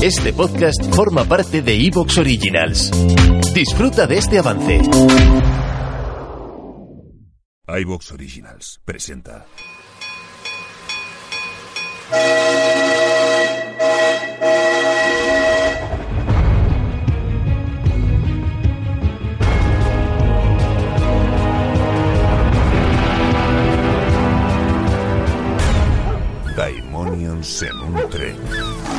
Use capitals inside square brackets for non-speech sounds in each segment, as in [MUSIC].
Este podcast forma parte de Evox Originals. Disfruta de este avance. iVox Originals presenta. En un tren.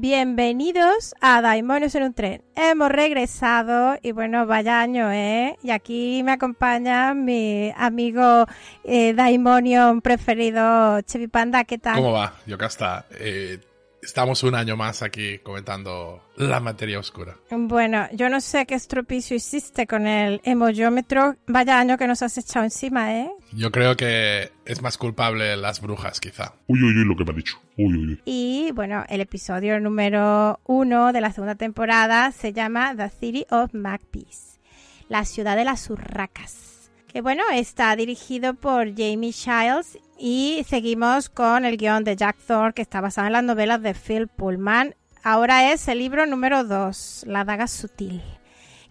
Bienvenidos a Daimonios en un tren. Hemos regresado y bueno, vaya año, ¿eh? Y aquí me acompaña mi amigo eh, Daimonion preferido, Chevy Panda, ¿qué tal? ¿Cómo va? Yo acá está. Eh, estamos un año más aquí comentando la materia oscura. Bueno, yo no sé qué estropicio hiciste con el emoyómetro. Vaya año que nos has echado encima, ¿eh? Yo creo que es más culpable las brujas, quizá. Uy, uy, uy, lo que me ha dicho. Uy, uy, uy. Y bueno, el episodio número uno de la segunda temporada se llama The City of Magpies, la ciudad de las urracas. Que bueno, está dirigido por Jamie Childs y seguimos con el guion de Jack Thorne que está basado en las novelas de Phil Pullman. Ahora es el libro número dos, La daga sutil.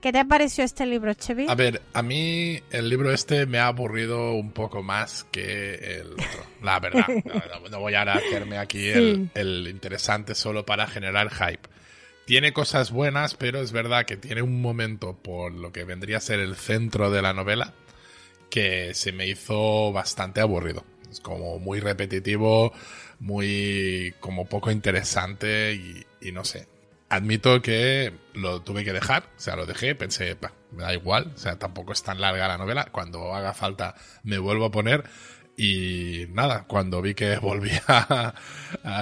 ¿Qué te pareció este libro, Chevy? A ver, a mí el libro este me ha aburrido un poco más que el otro. La verdad. [LAUGHS] No, no- voy a hacerme aquí el, el interesante solo para generar hype. Tiene cosas buenas, pero es verdad que tiene un momento por lo que vendría a ser el centro de la novela que se me hizo bastante aburrido. Es como muy repetitivo, muy como poco interesante y, y no sé. Admito que lo tuve que dejar, o sea, lo dejé, pensé, "Bah, me da igual, o sea, tampoco es tan larga la novela, cuando haga falta me vuelvo a poner y nada, cuando vi que [LAUGHS] volvía a,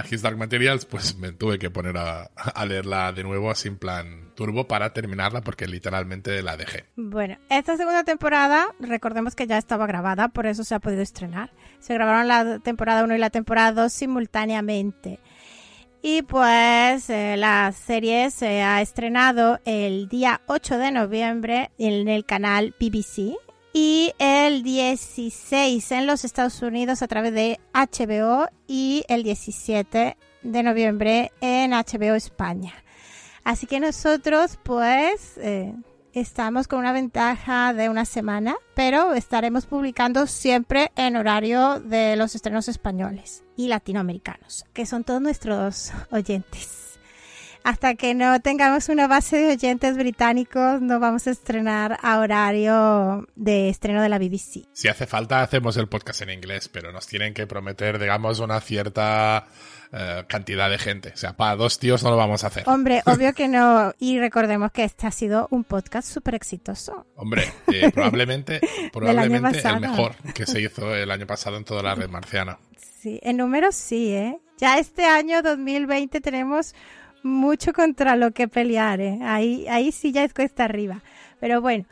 His Dark Materials, pues me tuve que poner a, a leerla de nuevo así en plan turbo para terminarla porque literalmente la dejé. Bueno, esta segunda temporada, recordemos que ya estaba grabada, por eso se ha podido estrenar. Se grabaron la temporada 1 y la temporada 2 simultáneamente. Y pues eh, la serie se ha estrenado el día 8 de noviembre en el canal BBC y el 16 en los Estados Unidos a través de HBO y el 17 de noviembre en HBO España. Así que nosotros pues eh, estamos con una ventaja de una semana, pero estaremos publicando siempre en horario de los estrenos españoles y latinoamericanos, que son todos nuestros oyentes. Hasta que no tengamos una base de oyentes británicos, no vamos a estrenar a horario de estreno de la BBC. Si hace falta, hacemos el podcast en inglés, pero nos tienen que prometer, digamos, una cierta eh, cantidad de gente. O sea, para dos tíos no lo vamos a hacer. Hombre, [LAUGHS] obvio que no. Y recordemos que este ha sido un podcast súper exitoso. Hombre, eh, probablemente, [LAUGHS] probablemente el mejor que se hizo el año pasado en toda la red marciana. Sí, en números sí, ¿eh? Ya este año 2020 tenemos mucho contra lo que pelear, ¿eh? Ahí, ahí sí ya es cuesta arriba. Pero bueno,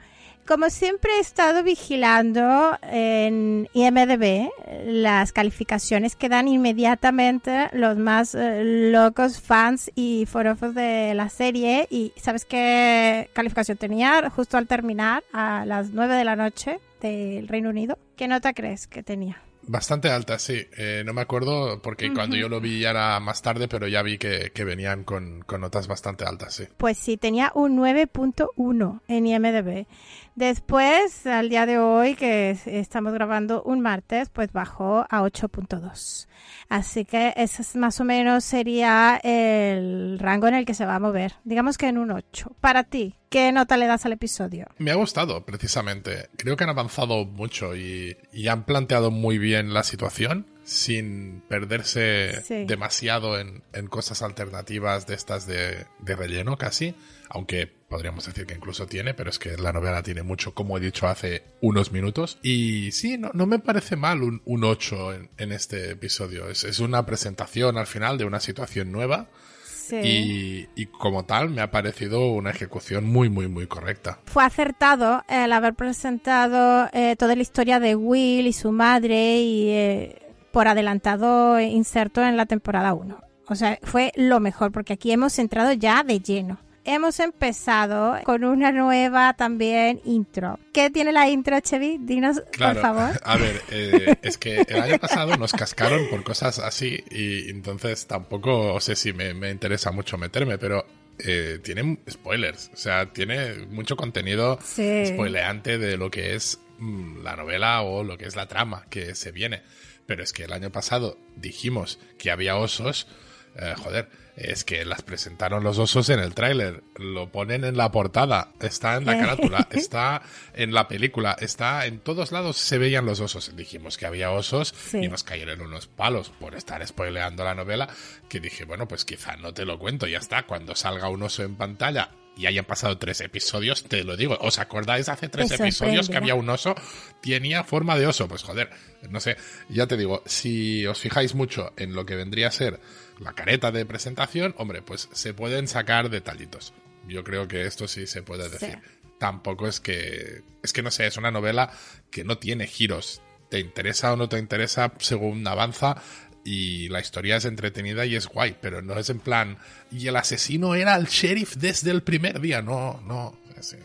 como siempre he estado vigilando en IMDB las calificaciones que dan inmediatamente los más eh, locos fans y forofos de la serie. ¿Y sabes qué calificación tenía justo al terminar a las 9 de la noche del Reino Unido? ¿Qué nota crees que tenía? Bastante alta, sí. Eh, no me acuerdo porque cuando yo lo vi ya era más tarde, pero ya vi que, que venían con, con notas bastante altas, sí. Pues sí, tenía un 9.1 en IMDB. Después, al día de hoy, que es- estamos grabando un martes, pues bajó a 8.2. Así que ese es más o menos sería el rango en el que se va a mover. Digamos que en un 8. Para ti, ¿qué nota le das al episodio? Me ha gustado, precisamente. Creo que han avanzado mucho y, y han planteado muy bien la situación sin perderse Sí. demasiado en, en cosas alternativas de estas de, de relleno casi. Aunque podríamos decir que incluso tiene, pero es que la novela tiene mucho, como he dicho hace unos minutos. Y sí, no, no me parece mal un, un 8 en, en este episodio. Es, es una presentación al final de una situación nueva. Sí. Y, y como tal me ha parecido una ejecución muy, muy, muy correcta. Fue acertado el haber presentado eh, toda la historia de Will y su madre y eh, por adelantado inserto en la temporada 1. O sea, fue lo mejor porque aquí hemos entrado ya de lleno. Hemos empezado con una nueva también intro. ¿Qué tiene la intro, Chevy? Dinos, por favor. [LAUGHS] A ver, eh, es que el año pasado nos cascaron por cosas así y entonces tampoco sé si me, me interesa mucho meterme, pero eh, tiene spoilers, o sea, tiene mucho contenido spoileante de lo que es mm, la novela o lo que es la trama que se viene. Pero es que el año pasado dijimos que había osos, eh, joder, es que las presentaron los osos en el tráiler, lo ponen en la portada, está en la carátula, [LAUGHS] está en la película, está en todos lados. Se veían los osos. Dijimos que había osos y nos cayeron unos palos por estar spoileando la novela, que dije, bueno, pues quizá no te lo cuento, ya está, cuando salga un oso en pantalla y hayan pasado tres episodios, te lo digo. ¿Os acordáis hace tres episodios que había un oso? Tenía forma de oso. Pues joder, no sé, ya te digo, si os fijáis mucho en lo que vendría a ser la careta de presentación, hombre, pues se pueden sacar detallitos. Yo creo que esto sí se puede decir. Tampoco es que. Es que no sé, es una novela que no tiene giros. Te interesa o no te interesa según avanza y la historia es entretenida y es guay, pero no es en plan. Y el asesino era el sheriff desde el primer día. No, no.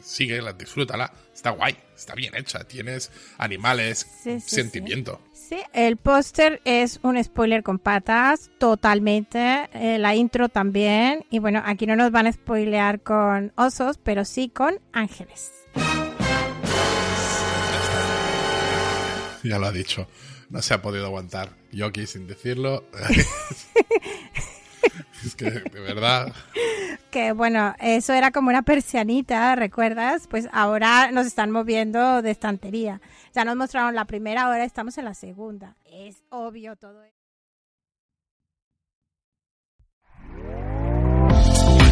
Sigue, disfrútala. Está guay, está bien hecha. Tienes animales, sentimiento. Sí, el póster es un spoiler con patas, totalmente. Eh, la intro también. Y bueno, aquí no nos van a spoilear con osos, pero sí con ángeles. Ya lo ha dicho. No se ha podido aguantar. Yoki sin decirlo. [LAUGHS] es que, de verdad. Que bueno, eso era como una persianita, ¿recuerdas? Pues ahora nos están moviendo de estantería. Ya nos mostraron la primera, ahora estamos en la segunda. Es obvio todo esto.